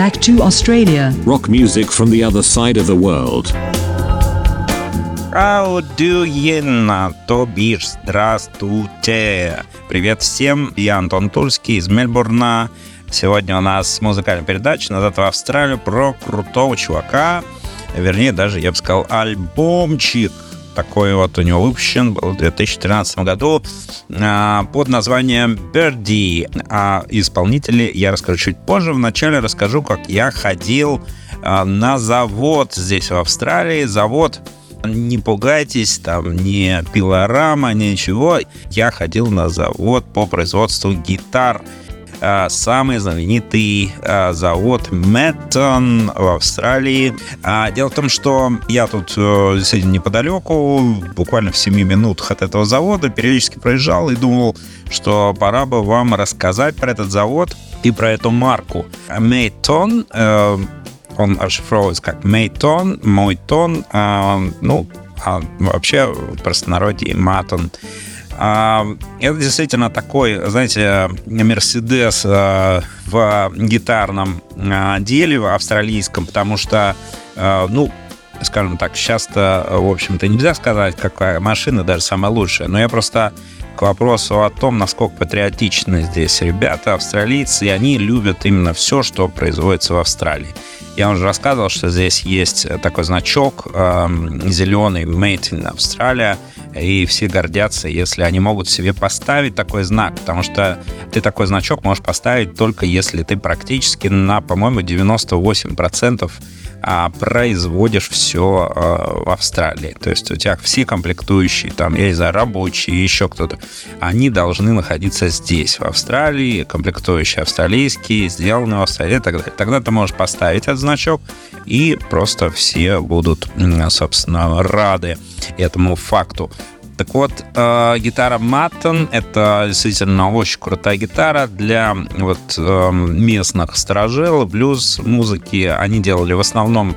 back to Australia. Rock music from the other side of the world. How do you know? То бишь, здравствуйте! Привет всем, я Антон Тульский из Мельбурна. Сегодня у нас музыкальная передача «Назад в Австралию» про крутого чувака. Вернее, даже, я бы сказал, альбомчик. Такой вот у него выпущен был в 2013 году а, под названием Birdie. А исполнители я расскажу чуть позже. Вначале расскажу, как я ходил а, на завод здесь в Австралии. Завод не пугайтесь, там не пилорама, ничего. Я ходил на завод по производству гитар. А, самый знаменитый а, завод Мэттон в Австралии. А, дело в том, что я тут э, действительно неподалеку, буквально в 7 минутах от этого завода, периодически проезжал и думал, что пора бы вам рассказать про этот завод и про эту марку. Мэттон он расшифровывается как Мейтон, мой тон, э, ну, а вообще в простонародье Матон. А, это действительно такой, знаете, Мерседес а, в гитарном а, деле, в австралийском, потому что, ну, скажем так, часто, в общем-то, нельзя сказать, какая машина даже самая лучшая, но я просто к вопросу о том, насколько патриотичны здесь ребята, австралийцы, и они любят именно все, что производится в Австралии. Я уже рассказывал, что здесь есть такой значок э, зеленый Made in Australia, и все гордятся, если они могут себе поставить такой знак, потому что ты такой значок можешь поставить только если ты практически на, по-моему, 98% а производишь все а, в Австралии. То есть у тебя все комплектующие, там, я не знаю, рабочие, еще кто-то, они должны находиться здесь, в Австралии, комплектующие австралийские, сделаны в Австралии и так далее. Тогда ты можешь поставить этот значок, и просто все будут, собственно, рады этому факту. Так вот, э, гитара Маттон — это действительно очень крутая гитара для вот э, местных сторожил, блюз-музыки. Они делали в основном,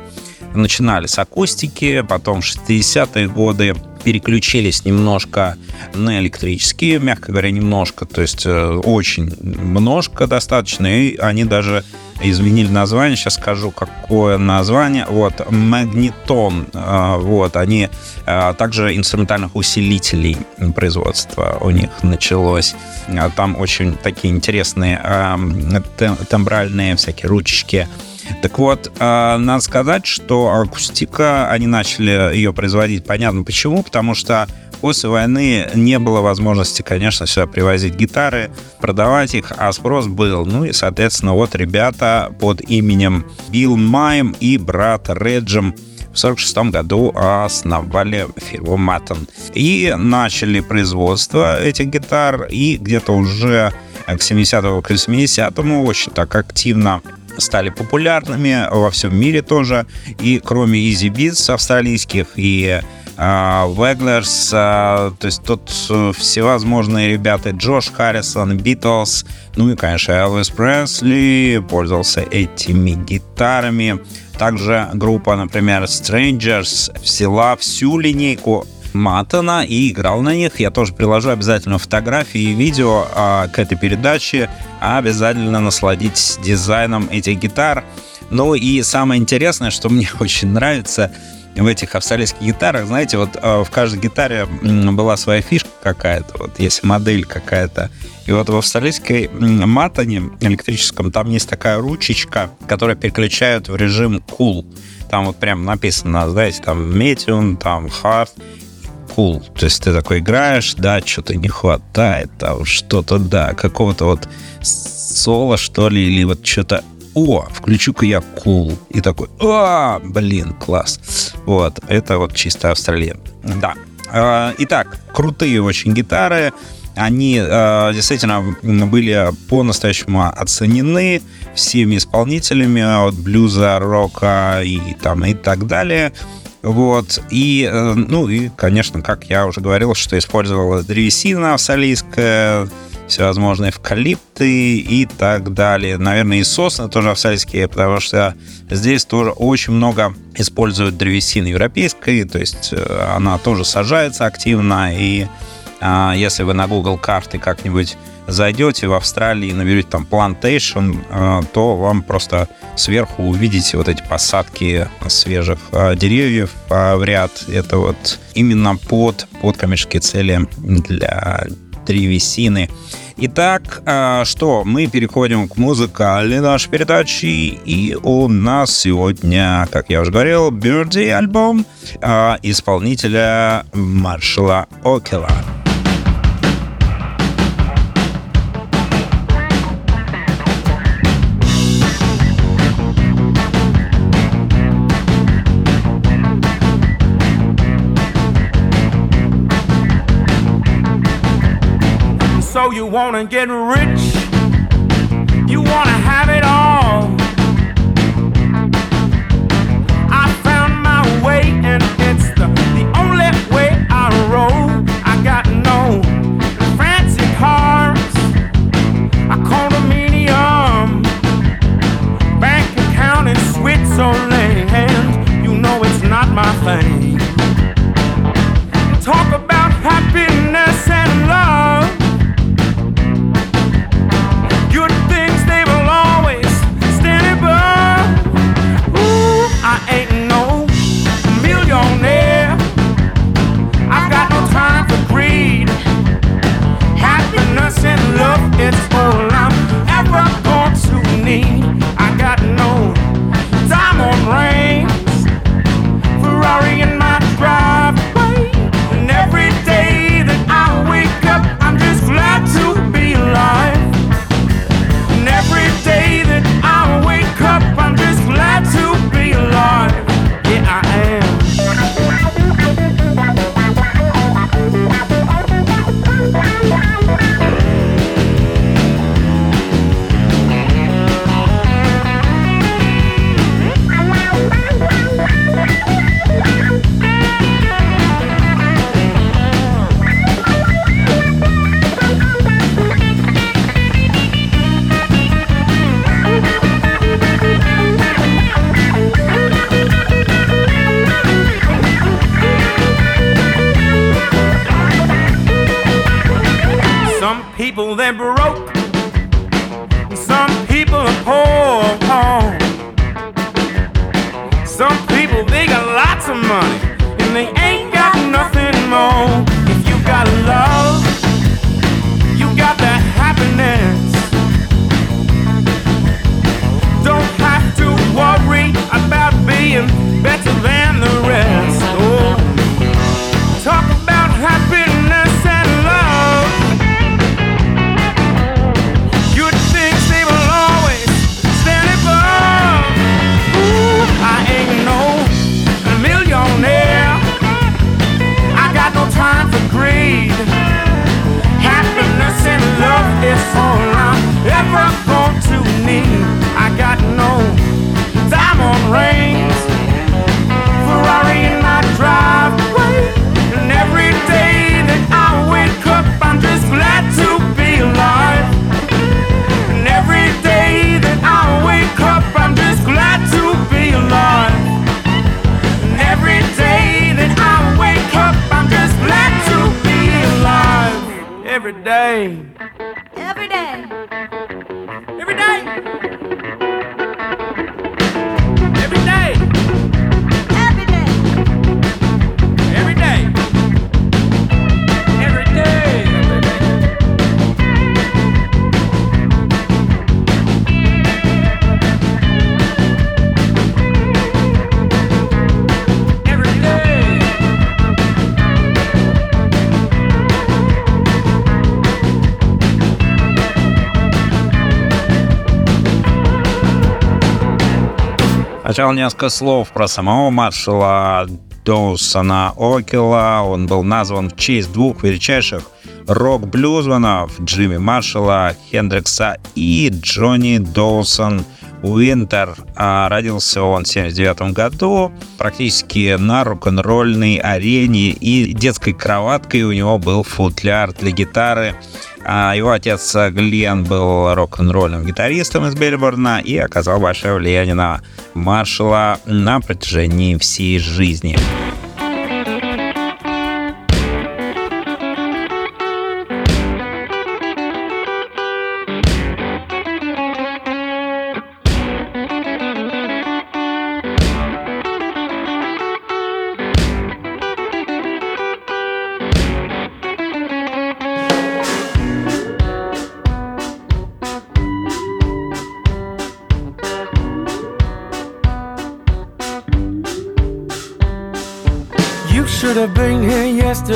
начинали с акустики, потом в 60-е годы переключились немножко на электрические, мягко говоря, немножко, то есть э, очень немножко достаточно, и они даже изменили название, сейчас скажу, какое название, вот, магнитон, э, вот, они э, также инструментальных усилителей производства у них началось, там очень такие интересные тембральные всякие ручечки, так вот, э, надо сказать, что акустика, они начали ее производить, понятно почему, потому что после войны не было возможности, конечно, сюда привозить гитары, продавать их, а спрос был. Ну и, соответственно, вот ребята под именем Билл Майм и брат Реджем в 1946 году основали фирму Маттон. И начали производство этих гитар, и где-то уже к 70-му, к 80-му очень так активно стали популярными во всем мире тоже. И кроме Easy Beats австралийских и Веглерс, uh, uh, то есть тут uh, всевозможные ребята, Джош Харрисон, Битлз, ну и, конечно, Элвис Пресли пользовался этими гитарами. Также группа, например, Strangers взяла всю линейку Матана и играл на них. Я тоже приложу обязательно фотографии и видео а, к этой передаче. Обязательно насладитесь дизайном этих гитар. Ну и самое интересное, что мне очень нравится в этих австралийских гитарах, знаете, вот а, в каждой гитаре была своя фишка какая-то, вот есть модель какая-то. И вот в австралийской матане электрическом там есть такая ручечка, которая переключает в режим cool. Там вот прям написано, знаете, там medium, там hard cool. То есть ты такой играешь, да, что-то не хватает, там что-то, да, какого-то вот соло, что ли, или вот что-то о, включу-ка я cool. И такой, а, блин, класс. Вот, это вот чисто Австралия. Да. А, итак, крутые очень гитары. Они э, действительно были по-настоящему оценены всеми исполнителями от блюза, рока и там и так далее. Вот. И, э, ну, и, конечно, как я уже говорил, что использовалась древесина австралийская, всевозможные эвкалипты и так далее. Наверное, и сосны тоже австралийские, потому что здесь тоже очень много используют древесины европейской, то есть э, она тоже сажается активно, и а, если вы на Google карты как-нибудь зайдете в Австралии и наберете там плантейшн, а, то вам просто сверху увидите вот эти посадки свежих а, деревьев а, в ряд. Это вот именно под, под коммерческие цели для древесины. Итак, что, мы переходим к музыкальной нашей передаче, и у нас сегодня, как я уже говорил, Бюрди альбом исполнителя Маршала Окела. you wanna get rich, you wanna have it. Сначала несколько слов про самого маршала Доусона Окела. Он был назван в честь двух величайших рок-блюзманов Джимми Маршалла, Хендрикса и Джонни Доусон – Уинтер а, родился он в 79 году, практически на рок-н-ролльной арене, и детской кроваткой у него был футляр для гитары. А, его отец Глен был рок-н-ролльным гитаристом из Бельборна и оказал большое влияние на маршала на протяжении всей жизни.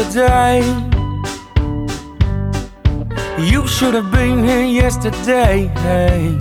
Yesterday. You should have been here yesterday. Hey.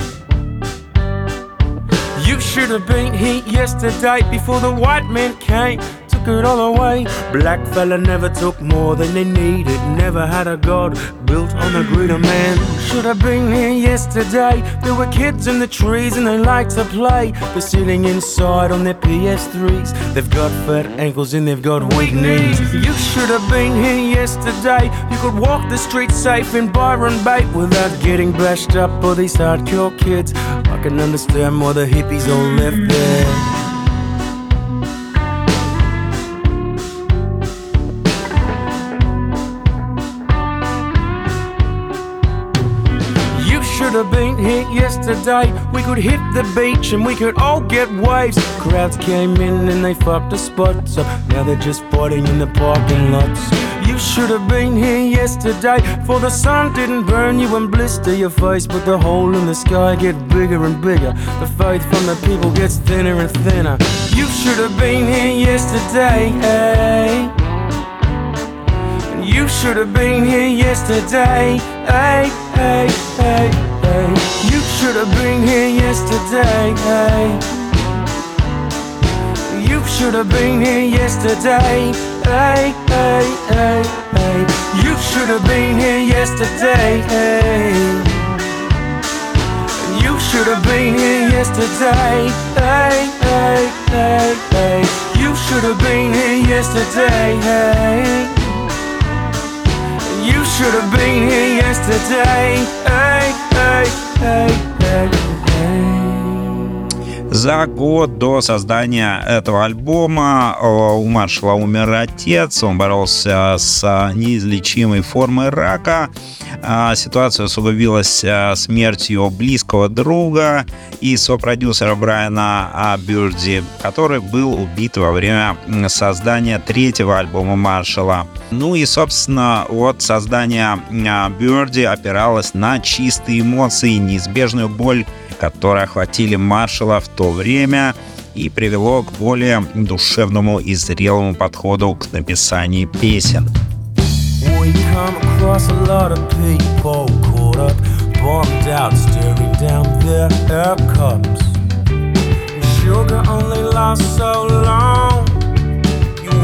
You should have been here yesterday before the white men came. Took it all away. Black fella never took more than they needed. Never had a god built on a greater man. Should have been here yesterday. There were kids in the trees and they like to play. They're sitting inside on their PS3s. They've got fat ankles and they've got weak knees. You should have been here yesterday. You could walk the streets safe in Byron Bay without getting bashed up by these hardcore kids. I can understand why the hippies all left there. Have been here yesterday. We could hit the beach and we could all get waves. Crowds came in and they fucked the spots up. Now they're just fighting in the parking lots. You should have been here yesterday. For the sun didn't burn you and blister your face, but the hole in the sky get bigger and bigger. The faith from the people gets thinner and thinner. You should have been here yesterday. Hey. And you should have been here yesterday. Hey, hey, hey, hey. You should have been here yesterday. Hey. You should have been here yesterday. Hey, hey, hey, hey. You should have been here yesterday. Hey. You should have been here yesterday. Hey, hey, hey, hey. You should have been here yesterday. Hey. Should have been here yesterday. Hey, hey, hey, hey, hey. За год до создания этого альбома у Маршала умер отец, он боролся с э, неизлечимой формой рака. А Ситуация усугубилась э, смертью близкого друга и сопродюсера Брайана а, Бюрди, который был убит во время создания третьего альбома Маршала. Ну и, собственно, вот создание а, Бюрди опиралось на чистые эмоции неизбежную боль которые охватили маршала в то время и привело к более душевному и зрелому подходу к написанию песен.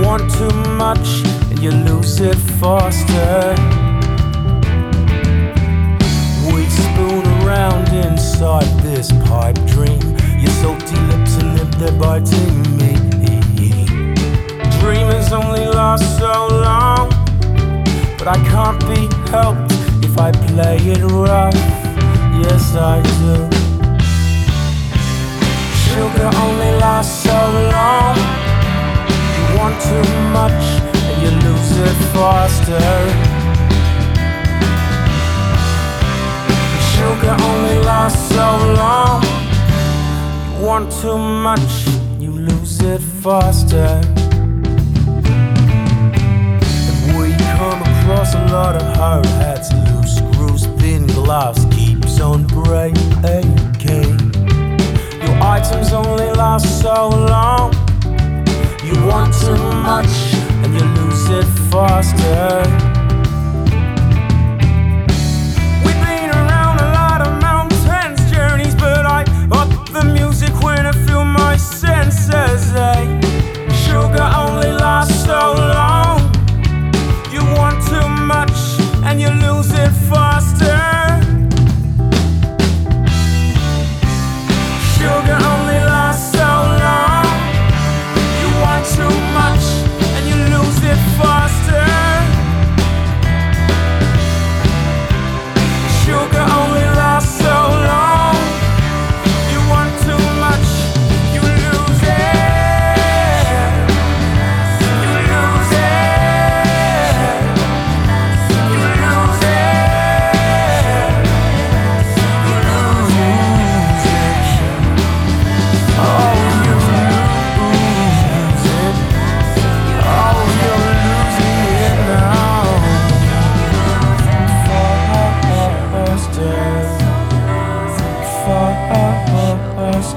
Want too much and you lose it faster. Around inside this pipe dream. Your salty lips and lip, they're biting me. Dreamers only last so long. But I can't be helped if I play it rough. Yes, I do. Sugar only lasts so long. You want too much and you lose it faster. Sugar only lasts so long. You want too much, you lose it faster. And We come across a lot of hard hats, loose screws, thin glass keeps on breaking. Your items only last so long. You want too much and you lose it faster. show.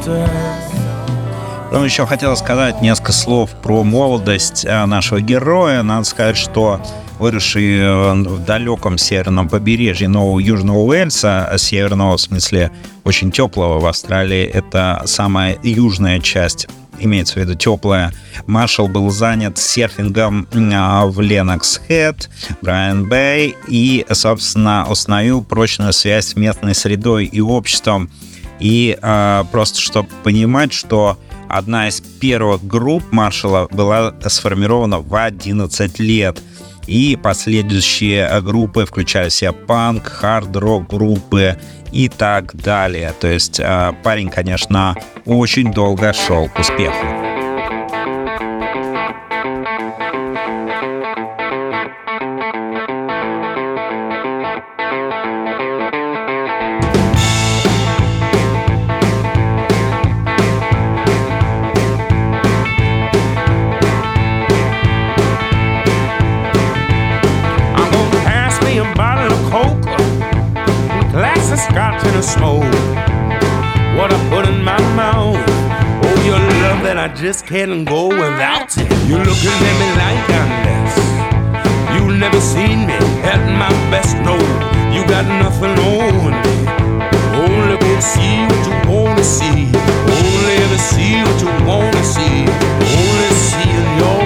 Потом еще хотел сказать несколько слов про молодость э, нашего героя. Надо сказать, что выросший э, в далеком северном побережье Нового Южного Уэльса, э, северного в смысле очень теплого в Австралии, это самая южная часть имеется в виду теплая. Маршал был занят серфингом в Ленокс Хэт, Брайан Бэй и, собственно, установил прочную связь с местной средой и обществом. И э, просто чтобы понимать, что одна из первых групп маршала была сформирована в 11 лет. И последующие группы включали в себя панк, хард-рок группы и так далее. То есть э, парень, конечно, очень долго шел к успеху. Smoke. What I put in my mouth. Oh, your love that I just can't go without. You looking at me like I'm less. You never seen me at my best. No, you got nothing on me. Oh, Only go see what you wanna see. Only ever see what you wanna see. Only see in your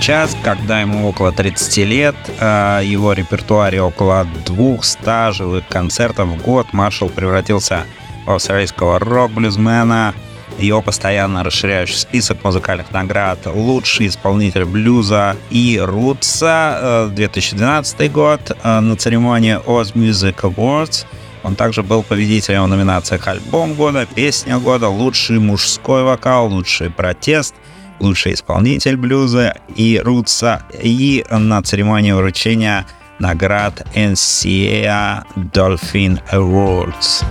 Сейчас, когда ему около 30 лет, э, его репертуаре около 200 живых концертов в год, Маршалл превратился в австралийского рок-блюзмена. Его постоянно расширяющий список музыкальных наград «Лучший исполнитель блюза» и «Рутса» э, 2012 год э, на церемонии Oz Music Awards. Он также был победителем в номинациях «Альбом года», «Песня года», «Лучший мужской вокал», «Лучший протест», лучший исполнитель блюза и рутса, и на церемонии вручения наград NCAA Dolphin Awards.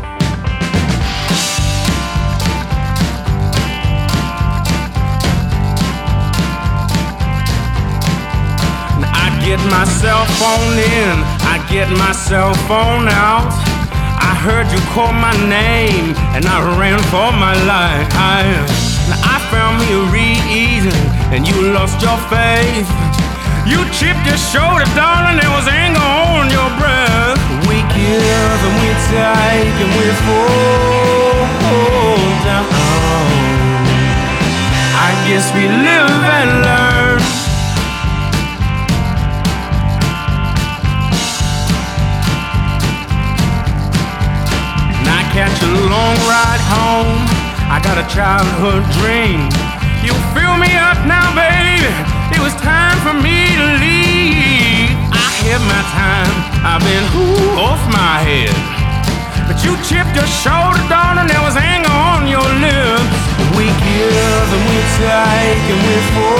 Get my cell phone in, I get my cell phone out. I heard you call my name, and I ran for my life. Now I found me a reason, and you lost your faith. You chipped your shoulder, darling, there was anger on your breath. We give and we take and we fall down. I guess we live and learn. And I catch a long ride home. I got a childhood dream. You fill me up now, baby. It was time for me to leave. I had my time. I've been off my head. But you chipped your shoulder, darling. There was anger on your lips. We give and we take and we fall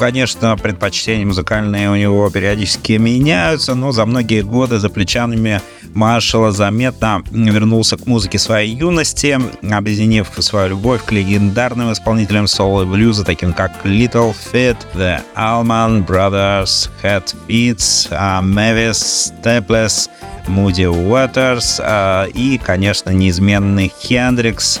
конечно, предпочтения музыкальные у него периодически меняются, но за многие годы за плечами Маршала заметно вернулся к музыке своей юности, объединив свою любовь к легендарным исполнителям соло и блюза, таким как Little Feat, The Allman Brothers, Hat Beats, а, Mavis Staples, Moody Waters а, и, конечно, неизменный Хендрикс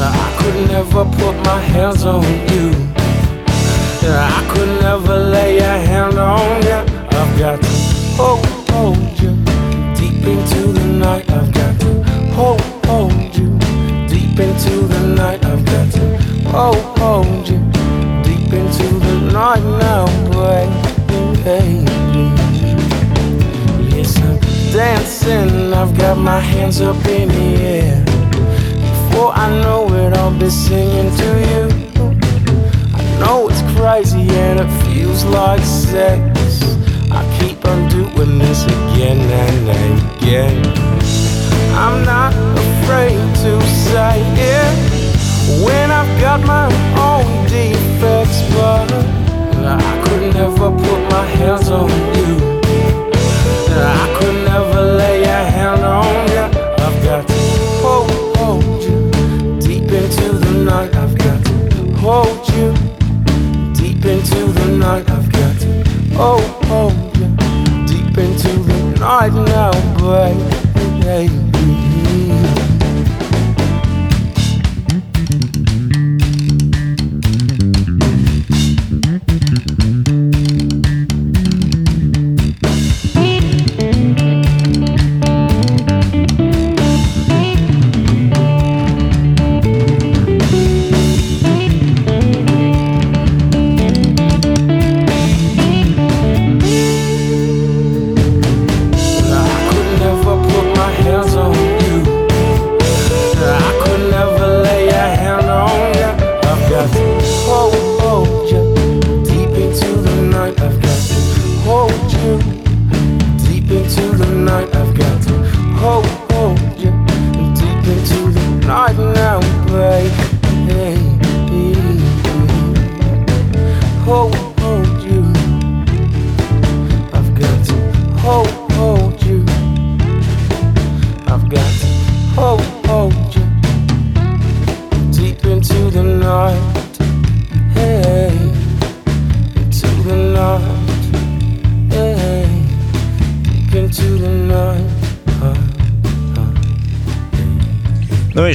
I could never put my hands on you. I could never lay a hand on you. I've got to hold, hold you deep into the night. I've got to hold, hold you deep into the night. I've got to hold, hold you deep into the night now, baby. Yes, I'm dancing. I've got my hands up in the air. I know it, I'll be singing to you. I know it's crazy and it feels like sex. I keep on doing this again and again. I'm not afraid to say it when I've got my own defects, but I could never put my hands on you. I could never lay a hand on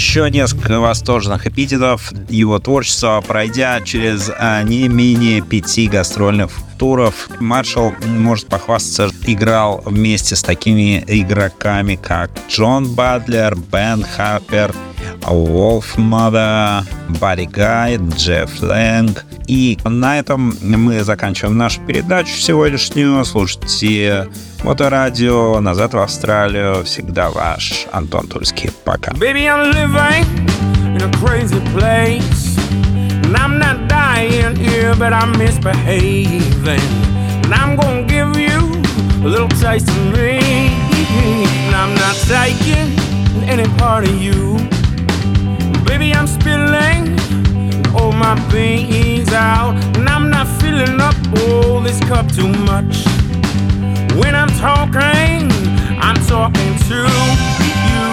еще несколько восторженных эпитетов его творчества, пройдя через а, не менее пяти гастрольных туров. Маршалл может похвастаться, играл вместе с такими игроками, как Джон Батлер, Бен Харпер, Wolfmother, Buddy Guy, Джефф Лэнг. И на этом мы заканчиваем нашу передачу сегодняшнюю. Слушайте Моторадио, назад в Австралию. Всегда ваш Антон Тульский. Пока. Baby, I'm living in a crazy place. And I'm not dying here, but I'm misbehaving. And I'm gonna give you a little taste of me. And I'm not taking any part of you. Baby, I'm spilling all my beans out. And I'm not filling up all this cup too much. When I'm talking, I'm talking to you.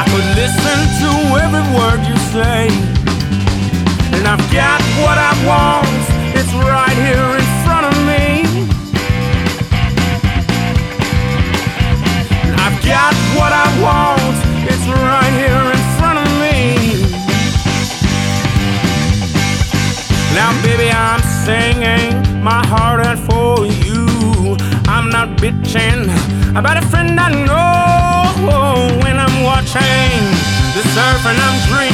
I could listen to every word you say. And I've got what I want, it's right here in about a friend I know when I'm watching the surf and I'm dreaming.